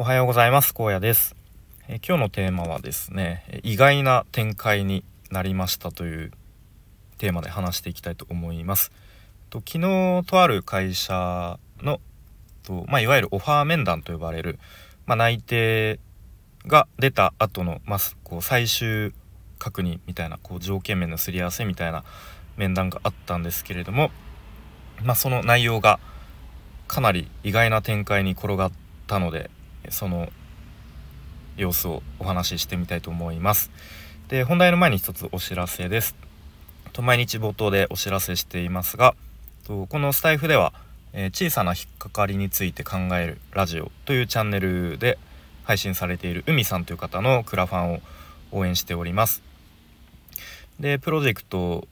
おはようございます。荒野です。え今日のテーマはですね意外な展開になりましたというテーマで話していきたいと思います。と昨日とある会社のと、まあ、いわゆるオファー面談と呼ばれる、まあ、内定が出た後の、まあ、こう最終確認みたいなこう条件面のすり合わせみたいな面談があったんですけれども、まあ、その内容がかなり意外な展開に転がったのでその様子をお話ししてみたいと思います。で本題の前に一つお知らせです。と毎日冒頭でお知らせしていますがとこのスタイフでは、えー、小さな引っかかりについて考えるラジオというチャンネルで配信されている海さんという方のクラファンを応援しております。でプロジェクト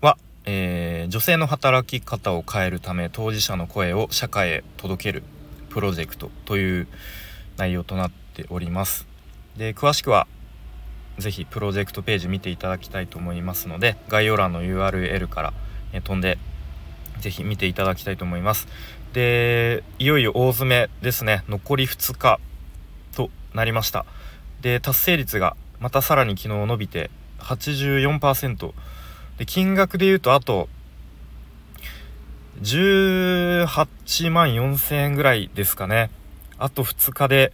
は、えー、女性の働き方を変えるため当事者の声を社会へ届けるプロジェクトという内容となっております。で詳しくは是非プロジェクトページ見ていただきたいと思いますので概要欄の URL から、え飛んで是非見ていただきたいと思います。でいよいよ大詰めですね。残り2日となりました。で達成率がまたさらに昨日伸びて84%で金額で言うとあと18万4000円ぐらいですかね。あと2日で、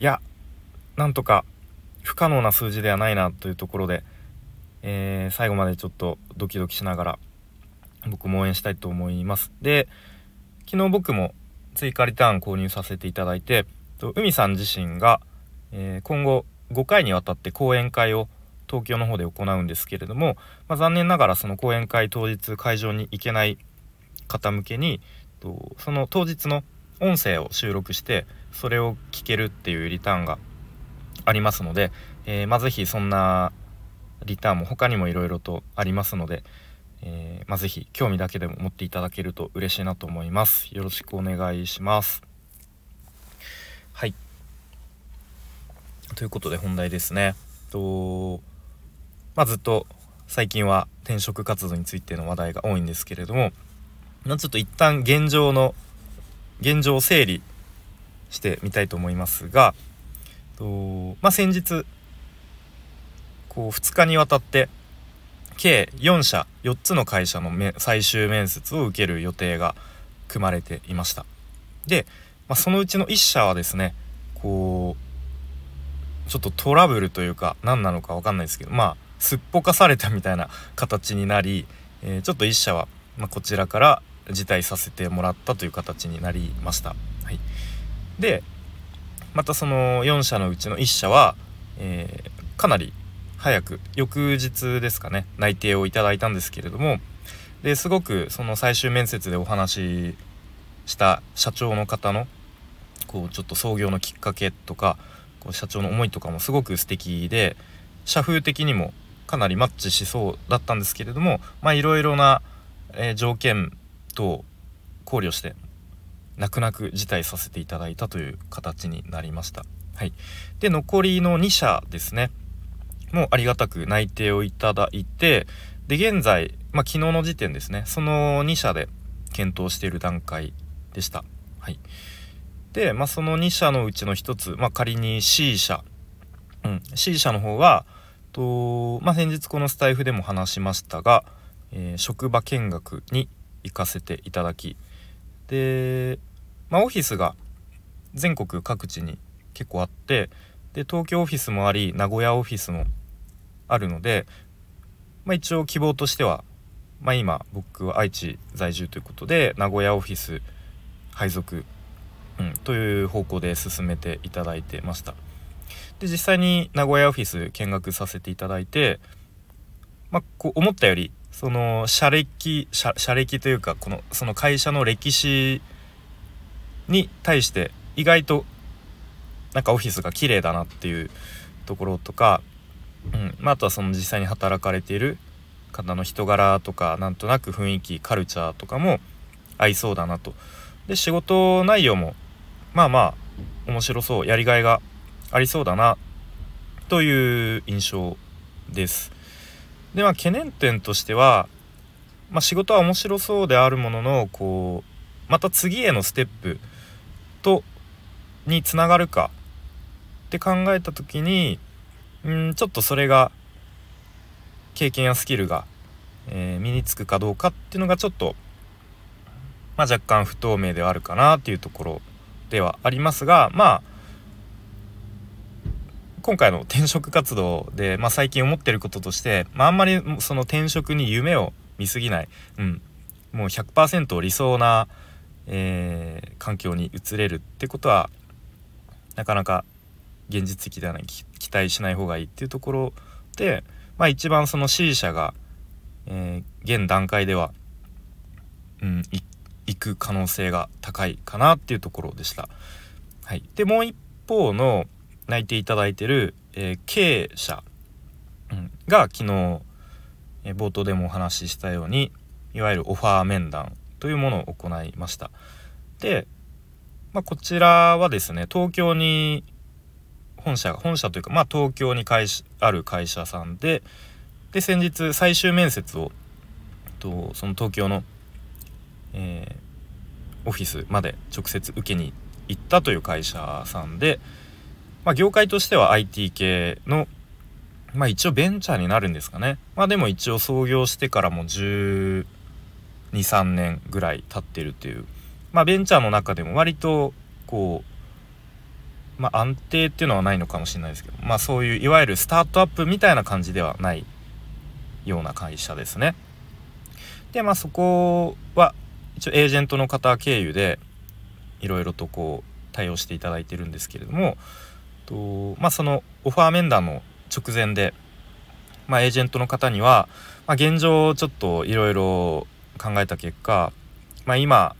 いや、なんとか不可能な数字ではないなというところで、えー、最後までちょっとドキドキしながら僕も応援したいと思います。で、昨日僕も追加リターン購入させていただいて、海さん自身が、えー、今後5回にわたって講演会を東京の方で行うんですけれども、まあ、残念ながらその講演会当日会場に行けない方向けにとその当日の音声を収録してそれを聞けるっていうリターンがありますので、えー、まあ、ぜひそんなリターンも他にもいろいろとありますので、えー、まあ、ぜひ興味だけでも持っていただけると嬉しいなと思います。よろしくお願いします。はい。ということで本題ですね。とまあ、ずっと最近は転職活動についての話題が多いんですけれども、ちょっと一旦現状の現状を整理してみたいと思いますがと、まあ、先日こう2日にわたって計4社4つの会社の最終面接を受ける予定が組まれていました。で、まあ、そのうちの1社はですねこうちょっとトラブルというか何なのか分かんないですけどまあすっぽかされたみたいな形になり、えー、ちょっと1社は、まあ、こちらから辞退させてもらったという形になりました。はい、でまたその4社のうちの1社は、えー、かなり早く翌日ですかね内定をいただいたんですけれどもですごくその最終面接でお話しした社長の方のこうちょっと創業のきっかけとかこう社長の思いとかもすごく素敵で社風的にもかなりマッチしそうだったんですけれどもまあいろいろな、えー、条件と考慮して泣く泣く辞退させていただいたという形になりました。はい、で残りの2社ですね。もうありがたく内定をいただいてで現在、まあ、昨日の時点ですね。その2社で検討している段階でした。はい、で、まあ、その2社のうちの1つ、まあ、仮に C 社、うん、C 社の方はと、まあ、先日このスタイフでも話しましたが、えー、職場見学に行かせていただきで、まあ、オフィスが全国各地に結構あってで東京オフィスもあり名古屋オフィスもあるので、まあ、一応希望としては、まあ、今僕は愛知在住ということで名古屋オフィス配属、うん、という方向で進めていただいてました。で実際に名古屋オフィス見学させていただいて、まあ、こう思ったよりその社歴社歴というかこのその会社の歴史に対して意外となんかオフィスが綺麗だなっていうところとか、うんまあ、あとはその実際に働かれている方の人柄とかなんとなく雰囲気カルチャーとかも合いそうだなとで仕事内容もまあまあ面白そうやりがいがありそうだなという印象です。でまあ懸念点としては、まあ、仕事は面白そうであるもののこうまた次へのステップとにつながるかって考えた時にうんちょっとそれが経験やスキルが、えー、身につくかどうかっていうのがちょっと、まあ、若干不透明ではあるかなっていうところではありますがまあ今回の転職活動で、まあ、最近思ってることとして、まあ、あんまりその転職に夢を見すぎない、うん、もう100%理想な、えー、環境に移れるってことはなかなか現実的ではない期待しない方がいいっていうところで、まあ、一番その支持者が、えー、現段階では、うん、行く可能性が高いかなっていうところでした。はい、でもう一方の泣いていただいてる、えー、経営者、うん、が昨日、え、冒頭でもお話ししたようにいわゆるオファー面談というものを行いました。で、まあ、こちらはですね東京に本社本社というか、まあ、東京に会ある会社さんでで先日最終面接をとその東京の、えー、オフィスまで直接受けに行ったという会社さんで、まあ、業界としては IT 系のまあ一応ベンチャーになるんですかねまあでも一応創業してからも1 23年ぐらい経ってるっていうまあベンチャーの中でも割とこうまあ安定っていうのはないのかもしれないですけどまあそういういわゆるスタートアップみたいな感じではないような会社ですね。でまあそこは一応エージェントの方経由でいろいろとこう対応していただいてるんですけれどもとまあそのオファー面談の直前で、まあ、エージェントの方には、まあ、現状ちょっといろいろ考えた結果、まあ、今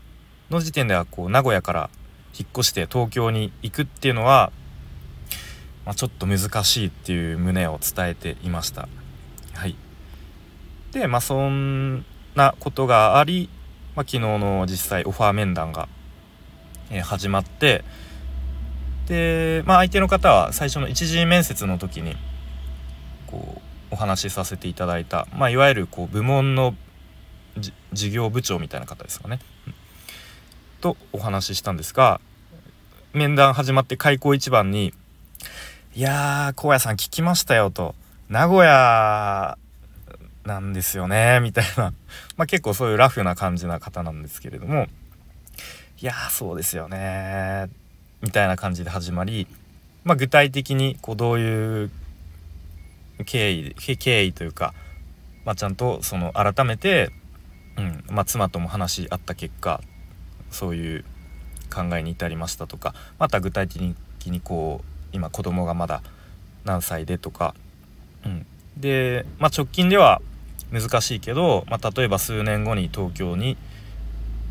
の時点ではこう名古屋から引っ越して東京に行くっていうのは、まあ、ちょっと難しいっていう旨を伝えていました。はい、でまあそんなことがあり、まあ、昨日の実際オファー面談が、え、始まってで、まあ、相手の方は最初の一次面接の時にこうお話しさせていただいた、まあ、いわゆるこう部門の事業部長みたいな方ですかね、うん、とお話ししたんですが面談始まって開口一番に「いやー荒野さん聞きましたよ」と「名古屋なんですよね」みたいな、まあ、結構そういうラフな感じな方なんですけれども「いやーそうですよね」みたいな感じで始まり、まあ、具体的にこうどういう経緯経緯というか、まあ、ちゃんとその改めて、うんまあ、妻とも話し合った結果そういう考えに至りましたとかまた具体的にこう今子供がまだ何歳でとか、うん、で、まあ、直近では難しいけど、まあ、例えば数年後に東京に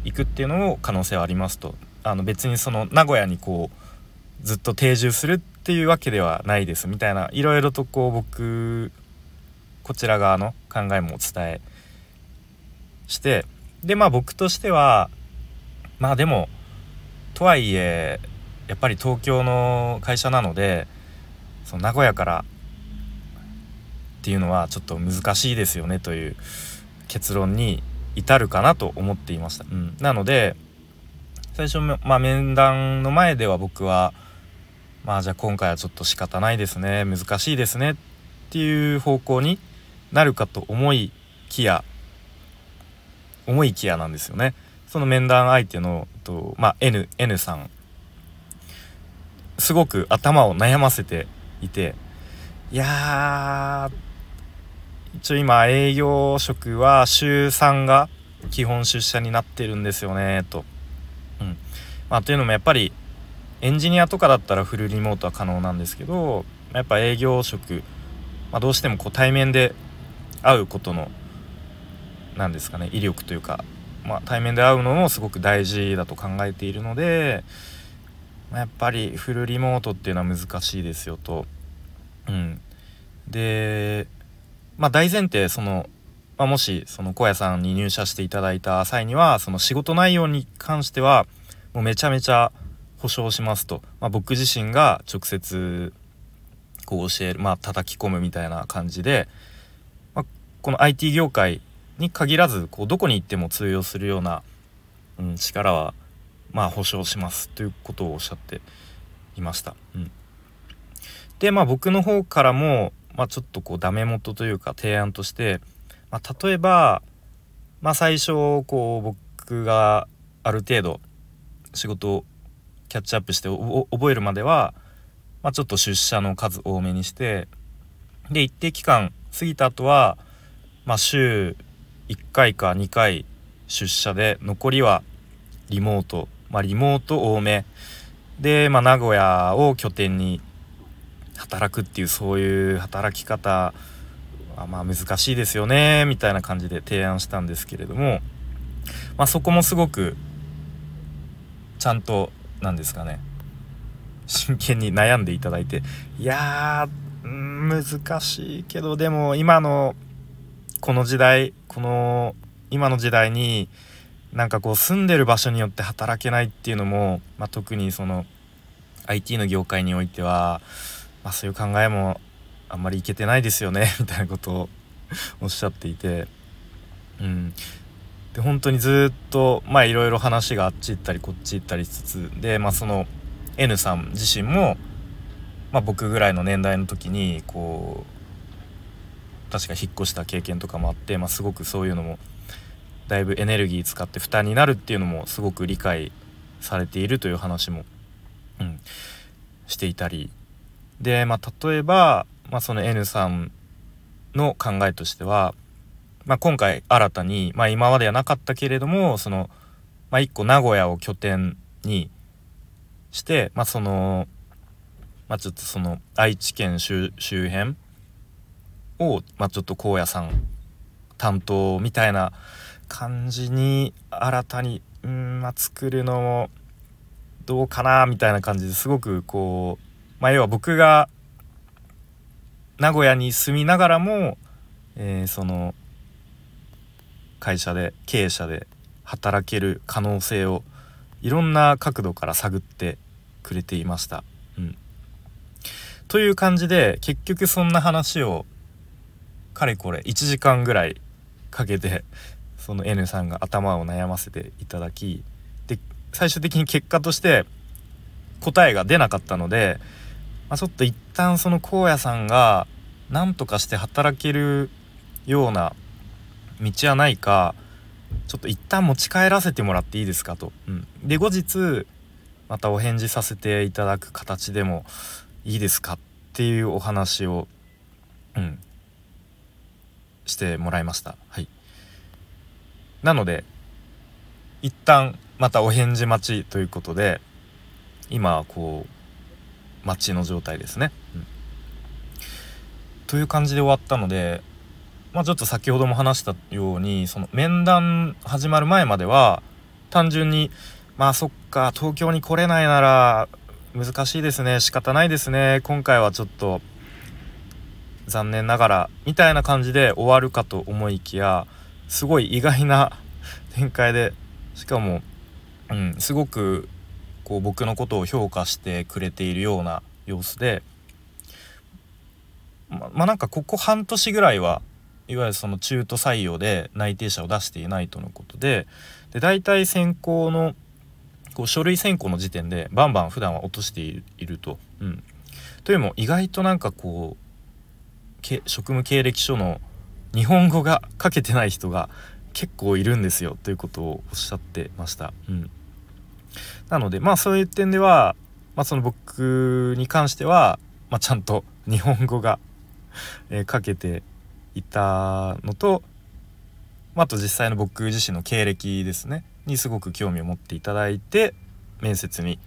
行くっていうのも可能性はありますと。あの別にその名古屋にこうずっと定住するっていうわけではないですみたいないろいろとこう僕こちら側の考えもお伝えしてでまあ僕としてはまあでもとはいえやっぱり東京の会社なのでその名古屋からっていうのはちょっと難しいですよねという結論に至るかなと思っていました。うん、なので最初、まあ、面談の前では僕はまあじゃあ今回はちょっと仕方ないですね。難しいですねっていう方向になるかと思いきや思いきやなんですよね。その面談相手のと、まあ、N, N さん。すごく頭を悩ませていていや一応今営業職は週3が基本出社になってるんですよねと。うんまあ、というのもやっぱりエンジニアとかだったらフルリモートは可能なんですけどやっぱ営業職、まあ、どうしてもこう対面で会うことの何ですかね威力というか、まあ、対面で会うのもすごく大事だと考えているので、まあ、やっぱりフルリモートっていうのは難しいですよと。うん、で、まあ、大前提そのまあ、もしその小屋さんに入社していただいた際にはその仕事内容に関してはもうめちゃめちゃ保証しますと、まあ、僕自身が直接こう教えるまあ叩き込むみたいな感じで、まあ、この IT 業界に限らずこうどこに行っても通用するような、うん、力はまあ保証しますということをおっしゃっていました。うん、でまあ僕の方からも、まあ、ちょっとこうダメ元というか提案として、まあ、例えば、まあ、最初こう僕がある程度仕事をキャッチアップして覚えるまでは、まあ、ちょっと出社の数多めにしてで一定期間過ぎた後は、まあ、週1回か2回出社で残りはリモート、まあ、リモート多め。で、まあ、名古屋を拠点に働くっていうそういう働き方はまあ難しいですよねみたいな感じで提案したんですけれども、まあ、そこもすごくちゃんと何ですかね真剣に悩んでいただいていやー難しいけどでも今のこの時代この今の時代になんかこう住んでる場所によって働けないっていうのも、まあ、特にその IT の業界においては、まあ、そういう考えもあんまりいけてないですよね みたいなことをおっしゃっていて、うん、で本当にずっとまあいろいろ話があっち行ったりこっち行ったりしつつで、まあ、その N さん自身も、まあ、僕ぐらいの年代の時にこう確か引っ越した経験とかもあって、まあ、すごくそういうのもだいぶエネルギー使って負担になるっていうのもすごく理解されているという話も、うん、していたり。で、まあ、例えば、まあ、その N さんの考えとしては、まあ、今回新たに、まあ、今まではなかったけれどもその、まあ、1個名古屋を拠点にして、まあ、その、まあ、ちょっとその愛知県周辺を、まあ、ちょっと高野山担当みたいな感じに新たにうん、まあ、作るのもどうかなみたいな感じですごくこう、まあ、要は僕が名古屋に住みながらも、えー、その会社で経営者で働ける可能性をいろんな角度から探ってくれていました。うん、という感じで結局そんな話をかれこれ1時間ぐらいかけてその N さんが頭を悩ませていただきで最終的に結果として答えが出なかったので、まあ、ちょっと一旦その荒野さんが何とかして働けるような道はないかちょっと一旦持ち帰らせてもらっていいですかと。うん、で後日またお返事させていただく形でもいいですかっていうお話を、うん、してもらいました。はいなので一旦またお返事待ちということで今こう待ちの状態ですね。うん、という感じで終わったのでまあちょっと先ほども話したようにその面談始まる前までは単純にまあそっか東京に来れないなら難しいですね仕方ないですね今回はちょっと残念ながらみたいな感じで終わるかと思いきやすごい意外な展開でしかも、うん、すごくこう僕のことを評価してくれているような様子でままあなんかここ半年ぐらいはいわゆるその中途採用で内定者を出していないとのことでで大体選考のこう書類選考の時点でバンバン普段は落としていると。うん、というのも意外となんかこう職務経歴書の日本語が書けてない人が結構いるんですよということをおっしゃってました。うん、なのでまあそういう点では、まあ、その僕に関しては、まあ、ちゃんと 日本語がえ書けていたのと、まあ、あと実際の僕自身の経歴ですねにすごく興味を持っていただいて面接に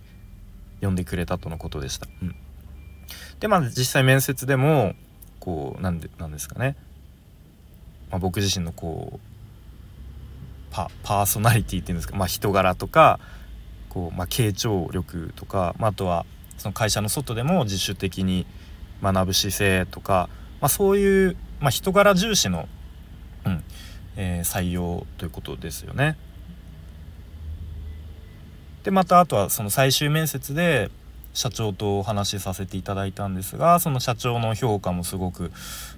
呼んでくれたとのことでした。うん、でまあ実際面接でもこうなんでなんですかねまあ、僕自身のこうパパーソナリティっていうんですか、まあ、人柄とかこう、まあ、傾聴力とか、まあ、あとはその会社の外でも自主的に学ぶ姿勢とか、まあ、そういう、まあ、人柄重視の、うんえー、採用ということですよね。でまたあとはその最終面接で社長とお話しさせていただいたんですがその社長の評価もすごく、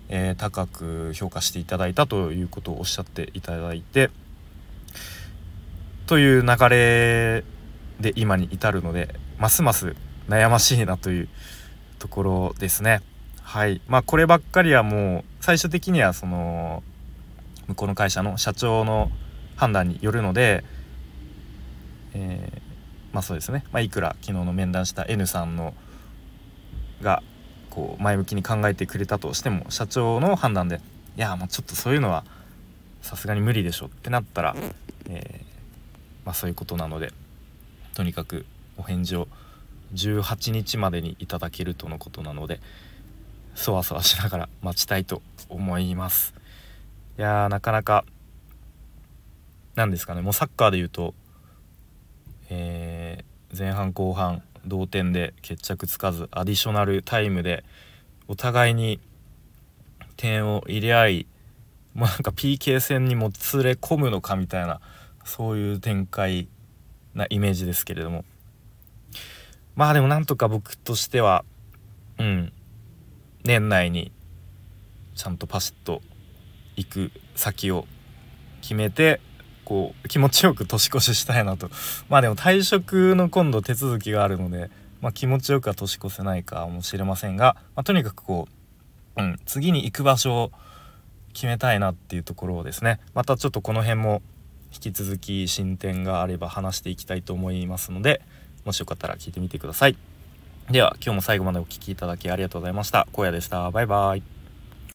えー、高く評価していただいたということをおっしゃっていただいてという流れで今に至るのでますます悩ましいなというところですね。はい。まあこればっかりはもう最終的にはその向こうの会社の社長の判断によるので、えー、まあそうですね、まあ、いくら昨日の面談した N さんのがこう前向きに考えてくれたとしても社長の判断でいやもうちょっとそういうのはさすがに無理でしょってなったら、えー、まあ、そういうことなのでとにかくお返事を18日までにいただけるとのことなのでそわそわしながら待ちたいと思います。いやーなかなか何ですかね。もうサッカーで言うと、えー、前半後半同点で決着つかずアディショナルタイムでお互いに点を入れ合いもうなんか PK 戦にもつれ込むのかみたいなそういう展開なイメージですけれども。まあでもなんとか僕としてはうん。年内にちゃんとパシッと行く先を決めてこう気持ちよく年越ししたいなと。まあでも退職の今度手続きがあるので、まあ、気持ちよくは年越せないかもしれませんが、まあ、とにかくこう、うん、次に行く場所を決めたいなっていうところをですね。またちょっとこの辺も引き続き進展があれば話していきたいと思いますのでもしよかったら聞いてみてください。では今日も最後までお聴きいただきありがとうございました。荒野でした。バイバイ。